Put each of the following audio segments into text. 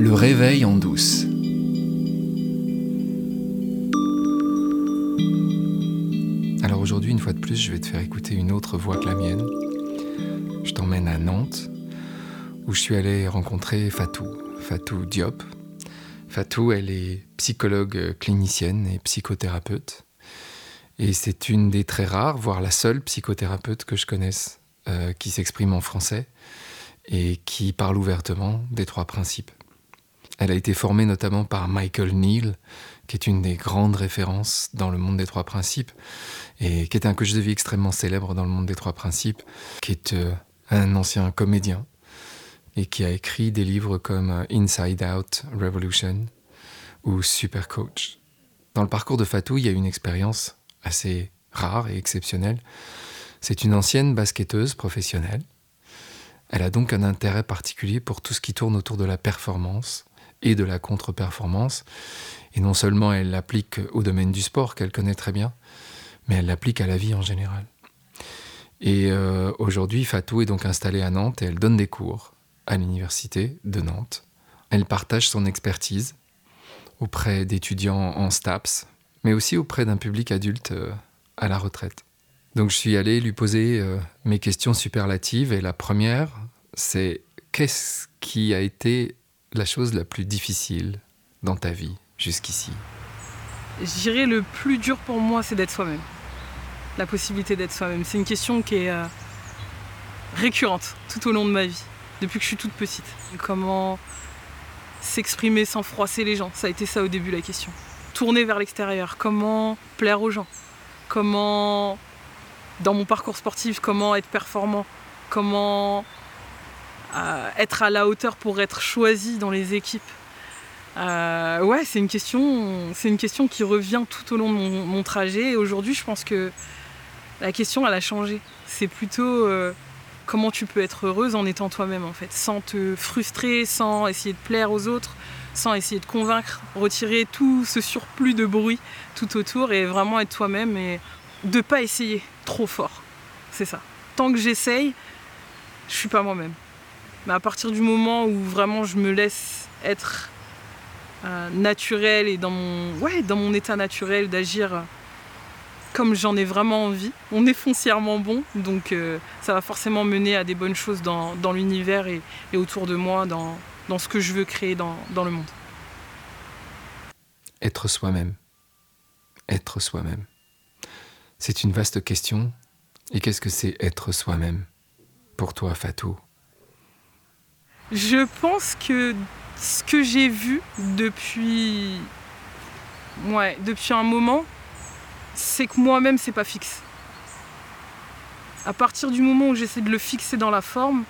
Le réveil en douce. Alors aujourd'hui, une fois de plus, je vais te faire écouter une autre voix que la mienne. Je t'emmène à Nantes, où je suis allé rencontrer Fatou, Fatou Diop. Fatou, elle est psychologue clinicienne et psychothérapeute. Et c'est une des très rares, voire la seule psychothérapeute que je connaisse euh, qui s'exprime en français et qui parle ouvertement des trois principes. Elle a été formée notamment par Michael Neal, qui est une des grandes références dans le monde des trois principes, et qui est un coach de vie extrêmement célèbre dans le monde des trois principes, qui est euh, un ancien comédien, et qui a écrit des livres comme Inside Out Revolution ou Super Coach. Dans le parcours de Fatou, il y a une expérience assez rare et exceptionnelle. C'est une ancienne basketteuse professionnelle. Elle a donc un intérêt particulier pour tout ce qui tourne autour de la performance et de la contre-performance. Et non seulement elle l'applique au domaine du sport qu'elle connaît très bien, mais elle l'applique à la vie en général. Et euh, aujourd'hui, Fatou est donc installée à Nantes et elle donne des cours à l'université de Nantes. Elle partage son expertise auprès d'étudiants en STAPS, mais aussi auprès d'un public adulte euh, à la retraite. Donc je suis allé lui poser euh, mes questions superlatives et la première, c'est qu'est-ce qui a été la chose la plus difficile dans ta vie jusqu'ici Je le plus dur pour moi, c'est d'être soi-même. La possibilité d'être soi-même. C'est une question qui est euh, récurrente tout au long de ma vie, depuis que je suis toute petite. Comment s'exprimer sans froisser les gens Ça a été ça au début la question. Tourner vers l'extérieur, comment plaire aux gens, comment, dans mon parcours sportif, comment être performant, comment être à la hauteur pour être choisi dans les équipes. Euh, ouais, c'est une question, c'est une question qui revient tout au long de mon, trajet. Et aujourd'hui, je pense que la question, elle a changé. C'est plutôt euh, comment tu peux être heureuse en étant toi-même, en fait, sans te frustrer, sans essayer de plaire aux autres, sans essayer de convaincre, retirer tout ce surplus de bruit tout autour et vraiment être toi-même et de pas essayer trop fort. C'est ça. Tant que j'essaye, je suis pas moi-même. Mais à partir du moment où vraiment je me laisse être euh, naturel et dans mon, ouais, dans mon état naturel d'agir comme j'en ai vraiment envie, on est foncièrement bon, donc euh, ça va forcément mener à des bonnes choses dans, l'univers et, autour de moi, dans, dans, ce que je veux créer dans, dans le monde. Être soi-même. Être soi-même. C'est une vaste question. Et qu'est-ce que c'est être soi-même? Pour toi, Fatou? Je pense que ce que j'ai vu depuis, ouais, depuis un moment, c'est que moi-même, c'est pas fixe. À partir du moment où j'essaie de le fixer dans la forme,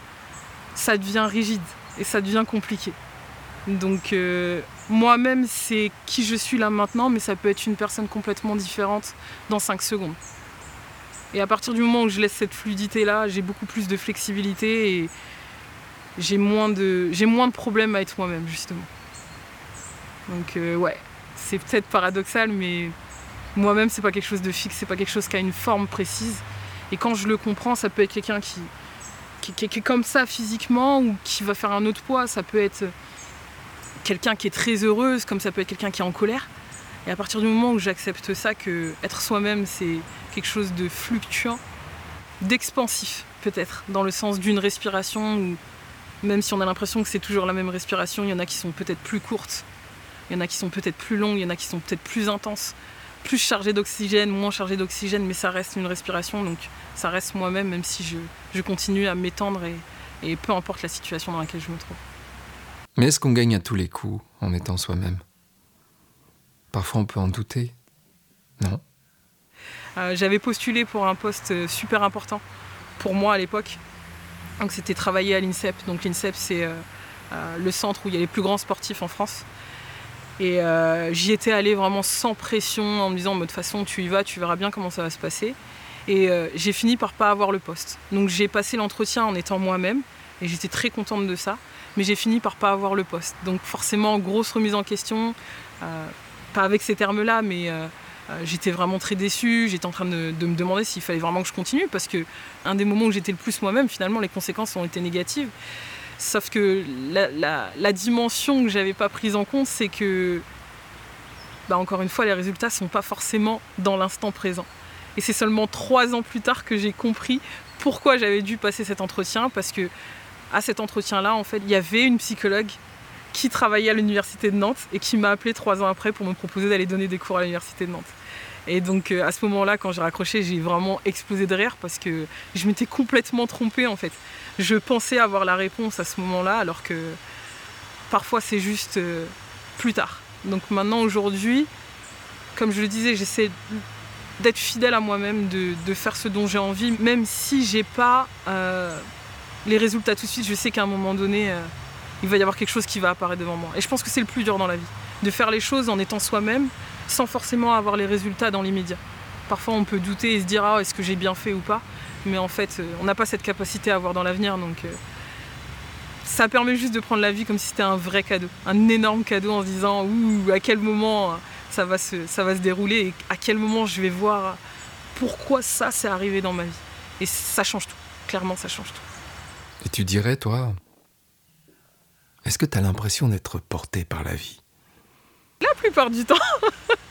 ça devient rigide et ça devient compliqué. Donc euh, moi-même, c'est qui je suis là maintenant, mais ça peut être une personne complètement différente dans 5 secondes. Et à partir du moment où je laisse cette fluidité-là, j'ai beaucoup plus de flexibilité et, j'ai moins de j'ai moins de problèmes à être moi-même justement. Donc euh, ouais, c'est peut-être paradoxal, mais moi-même c'est pas quelque chose de fixe, c'est pas quelque chose qui a une forme précise. Et quand je le comprends, ça peut être quelqu'un qui, qui, est comme ça physiquement ou qui va faire un autre poids. Ça peut être quelqu'un qui est très heureuse, comme ça peut être quelqu'un qui est en colère. Et à partir du moment où j'accepte ça, que être soi-même c'est quelque chose de fluctuant, d'expansif peut-être, dans le sens d'une respiration ou même si on a l'impression que c'est toujours la même respiration, il y en a qui sont peut-être plus courtes, il y en a qui sont peut-être plus longues, il y en a qui sont peut-être plus intenses, plus chargées d'oxygène, moins chargées d'oxygène, mais ça reste une respiration, donc ça reste moi-même, même si je, continue à m'étendre et, et peu importe la situation dans laquelle je me trouve. Mais est-ce qu'on gagne à tous les coups en étant soi-même? Parfois on peut en douter, non? Euh, J'avais postulé pour un poste super important pour moi à l'époque, donc c'était travailler à l'INSEP. Donc l'INSEP c'est euh, euh, le centre où il y a les plus grands sportifs en France. Et euh, j'y étais allée vraiment sans pression en me disant de toute façon tu y vas, tu verras bien comment ça va se passer. Et j'ai fini par pas avoir le poste. Donc j'ai passé l'entretien en étant moi-même et j'étais très contente de ça. Mais j'ai fini par pas avoir le poste. Donc forcément grosse remise en question, pas avec ces termes-là, mais j'étais vraiment très déçue, j'étais en train de, me demander s'il fallait vraiment que je continue parce que un des moments où j'étais le plus moi-même, finalement, les conséquences ont été négatives. Sauf que la, dimension que j'avais pas prise en compte, c'est que, bah, encore une fois, les résultats sont pas forcément dans l'instant présent. Et c'est seulement trois ans plus tard que j'ai compris pourquoi j'avais dû passer cet entretien, parce que à cet entretien-là, en fait, il y avait une psychologue qui travaillait à l'université de Nantes et qui m'a appelé trois ans après pour me proposer d'aller donner des cours à l'université de Nantes. Et donc euh, à ce moment-là, quand j'ai raccroché, j'ai vraiment explosé de rire parce que je m'étais complètement trompée en fait. Je pensais avoir la réponse à ce moment-là alors que parfois c'est juste euh, plus tard. Donc maintenant aujourd'hui, comme je le disais, j'essaie d'être fidèle à moi-même, de, faire ce dont j'ai envie, même si j'ai pas euh, les résultats tout de suite. Je sais qu'à un moment donné, il va y avoir quelque chose qui va apparaître devant moi. Et je pense que c'est le plus dur dans la vie, de faire les choses en étant soi-même, sans forcément avoir les résultats dans l'immédiat. Parfois on peut douter et se dire ah est-ce que j'ai bien fait ou pas, mais en fait euh, on n'a pas cette capacité à voir dans l'avenir donc euh, ça permet juste de prendre la vie comme si c'était un vrai cadeau, un énorme cadeau en se disant ouh à quel moment euh, ça va se, ça va se dérouler et à quel moment je vais voir pourquoi ça s'est arrivé dans ma vie. Et ça change tout, clairement ça change tout. Et tu dirais toi, est-ce que tu as l'impression d'être porté par la vie? La plupart du temps.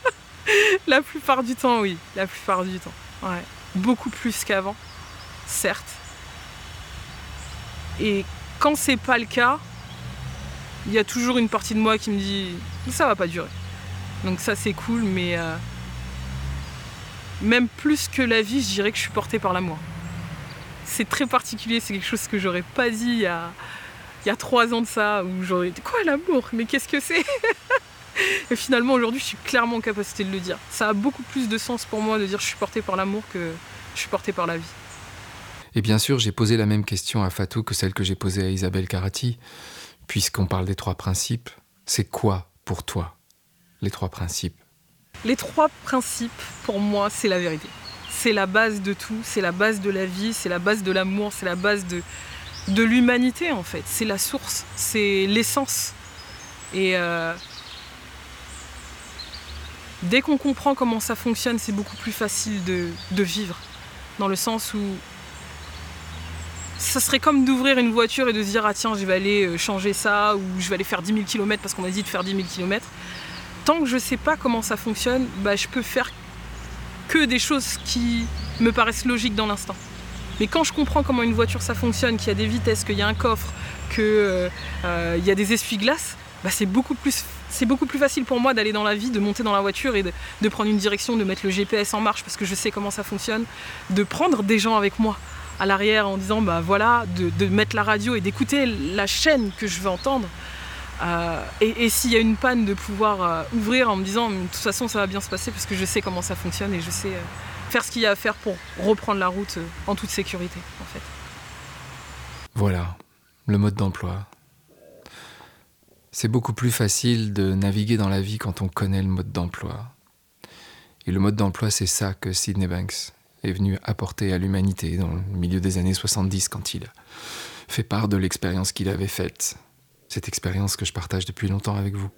la plupart du temps, oui. La plupart du temps. Ouais. Beaucoup plus qu'avant, certes. Et quand c'est pas le cas, il y a toujours une partie de moi qui me dit ça va pas durer. Donc ça c'est cool, mais euh, même plus que la vie, je dirais que je suis portée par l'amour. C'est très particulier, c'est quelque chose que j'aurais pas dit il y a, il y a trois ans de ça, où j'aurais dit quoi l'amour? Mais qu'est-ce que c'est? Et finalement aujourd'hui je suis clairement en capacité de le dire. Ça a beaucoup plus de sens pour moi de dire je suis portée par l'amour que je suis portée par la vie. Et bien sûr, j'ai posé la même question à Fatou que celle que j'ai posée à Isabelle Carati, puisqu'on parle des trois principes. C'est quoi pour toi les trois principes? Les trois principes, pour moi, c'est la vérité. C'est la base de tout, c'est la base de la vie, c'est la base de l'amour, c'est la base de, de l'humanité en fait. C'est la source, c'est l'essence. Et euh, dès qu'on comprend comment ça fonctionne, c'est beaucoup plus facile de, vivre. Dans le sens où ça serait comme d'ouvrir une voiture et de se dire ah tiens je vais aller euh, changer ça ou je vais aller faire 10 000 km parce qu'on m'a dit de faire 10 000 km. Tant que je ne sais pas comment ça fonctionne, bah, je peux faire que des choses qui me paraissent logiques dans l'instant. Mais quand je comprends comment une voiture ça fonctionne, qu'il y a des vitesses, qu'il y a un coffre, qu'il euh, euh, y a des essuie-glaces, bah c'est beaucoup plus c'est beaucoup plus facile pour moi d'aller dans la vie, de monter dans la voiture et de, prendre une direction, de mettre le GPS en marche parce que je sais comment ça fonctionne, de prendre des gens avec moi à l'arrière en disant bah voilà, de, mettre la radio et d'écouter la chaîne que je veux entendre. Euh, et, s'il y a une panne, de pouvoir ouvrir en me disant de toute façon ça va bien se passer parce que je sais comment ça fonctionne et je sais faire ce qu'il y a à faire pour reprendre la route euh, en toute sécurité, en fait. Voilà, le mode d'emploi. C'est beaucoup plus facile de naviguer dans la vie quand on connaît le mode d'emploi. Et le mode d'emploi, c'est ça que Sidney Banks est venu apporter à l'humanité dans le milieu des années 70 quand il fait part de l'expérience qu'il avait faite. Cette expérience que je partage depuis longtemps avec vous.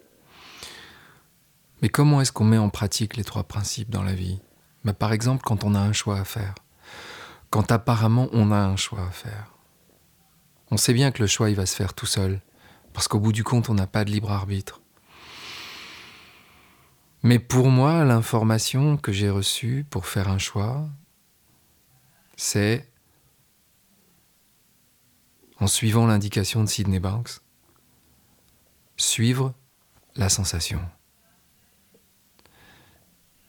Mais comment est-ce qu'on met en pratique les trois principes dans la vie? Mais par exemple, quand on a un choix à faire, quand apparemment on a un choix à faire, on sait bien que le choix il va se faire tout seul, parce qu'au bout du compte, on n'a pas de libre arbitre. Mais pour moi, l'information que j'ai reçue pour faire un choix, c'est, en suivant l'indication de Sidney Banks, suivre la sensation.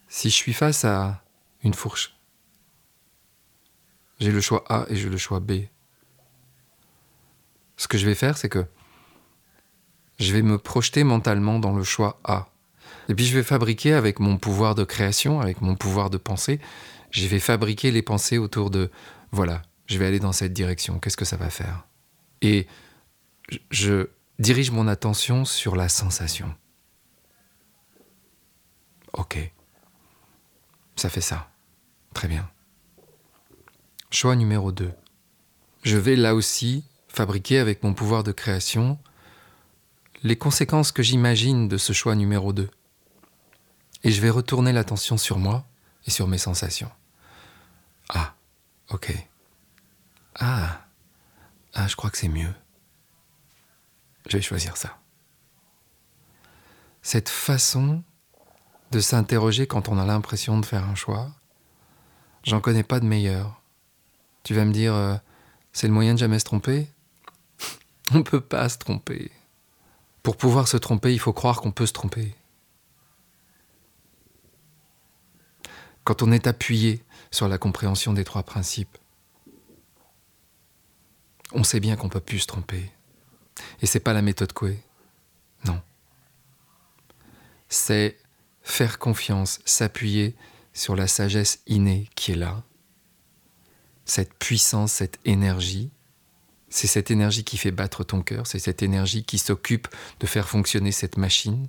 Si je suis face à une fourche, j'ai le choix A et j'ai le choix B. Ce que je vais faire, c'est que je vais me projeter mentalement dans le choix A. Et puis je vais fabriquer avec mon pouvoir de création, avec mon pouvoir de pensée, je vais fabriquer les pensées autour de, voilà, je vais aller dans cette direction, qu'est-ce que ça va faire? Et je dirige mon attention sur la sensation. Ok. Ça fait ça. Très bien. Choix numéro 2. Je vais là aussi fabriquer avec mon pouvoir de création les conséquences que j'imagine de ce choix numéro 2. Et je vais retourner l'attention sur moi et sur mes sensations. Ah, ok. Ah, ah, je crois que c'est mieux. je vais choisir ça. Cette façon de s'interroger quand on a l'impression de faire un choix, j'en connais pas de meilleur. Tu vas me dire, euh, c'est le moyen de jamais se tromper? On ne peut pas se tromper. Pour pouvoir se tromper, il faut croire qu'on peut se tromper. Quand on est appuyé sur la compréhension des trois principes, on sait bien qu'on peut plus se tromper. Et c'est pas la méthode Coué. Non. C'est faire confiance, s'appuyer sur la sagesse innée qui est là. Cette puissance, cette énergie, c'est cette énergie qui fait battre ton cœur, c'est cette énergie qui s'occupe de faire fonctionner cette machine,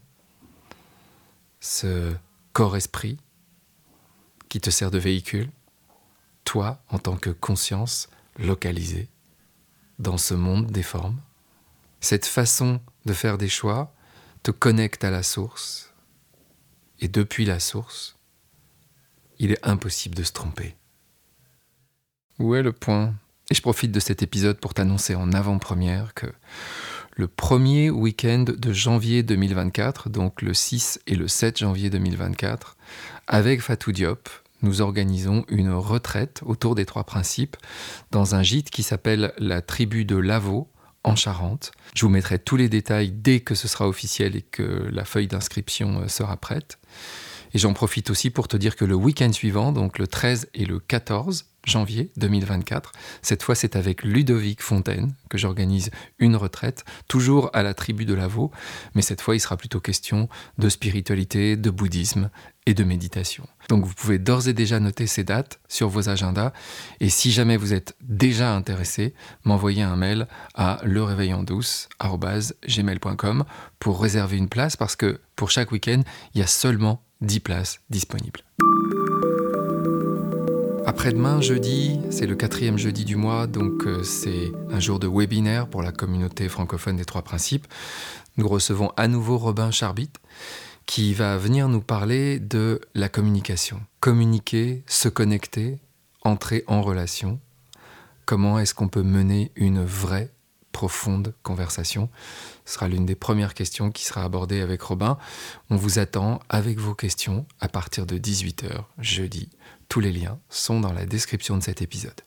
ce corps-esprit qui te sert de véhicule, toi en tant que conscience localisée dans ce monde des formes. Cette façon de faire des choix te connecte à la source, et depuis la source, il est impossible de se tromper. Où est le point Et je profite de cet épisode pour t'annoncer en avant-première que le premier week-end de janvier 2024, donc le 6 et le 7 janvier 2024, avec Fatou Diop, nous organisons une retraite autour des trois principes dans un gîte qui s'appelle la tribu de Lavaux en Charente. Je vous mettrai tous les détails dès que ce sera officiel et que la feuille d'inscription euh, sera prête. Et j'en profite aussi pour te dire que le week-end suivant, donc le 13 et le 14 janvier 2024, cette fois c'est avec Ludovic Fontaine que j'organise une retraite, toujours à la tribu de Lavaux, mais cette fois il sera plutôt question de spiritualité, de bouddhisme et de méditation. Donc vous pouvez d'ores et déjà noter ces dates sur vos agendas et si jamais vous êtes déjà intéressé, m'envoyer un mail à leréveillondouce.gmail.com pour réserver une place parce que pour chaque week-end, il y a seulement 10 places disponibles. Après-demain, jeudi, c'est le quatrième jeudi du mois, donc euh, c'est un jour de webinaire pour la communauté francophone des trois principes. Nous recevons à nouveau Robin Charbit qui va venir nous parler de la communication. Communiquer, se connecter, entrer en relation. Comment est-ce qu'on peut mener une vraie profonde conversation. Ce sera l'une des premières questions qui sera abordée avec Robin. On vous attend avec vos questions à partir de 18h jeudi. Tous les liens sont dans la description de cet épisode.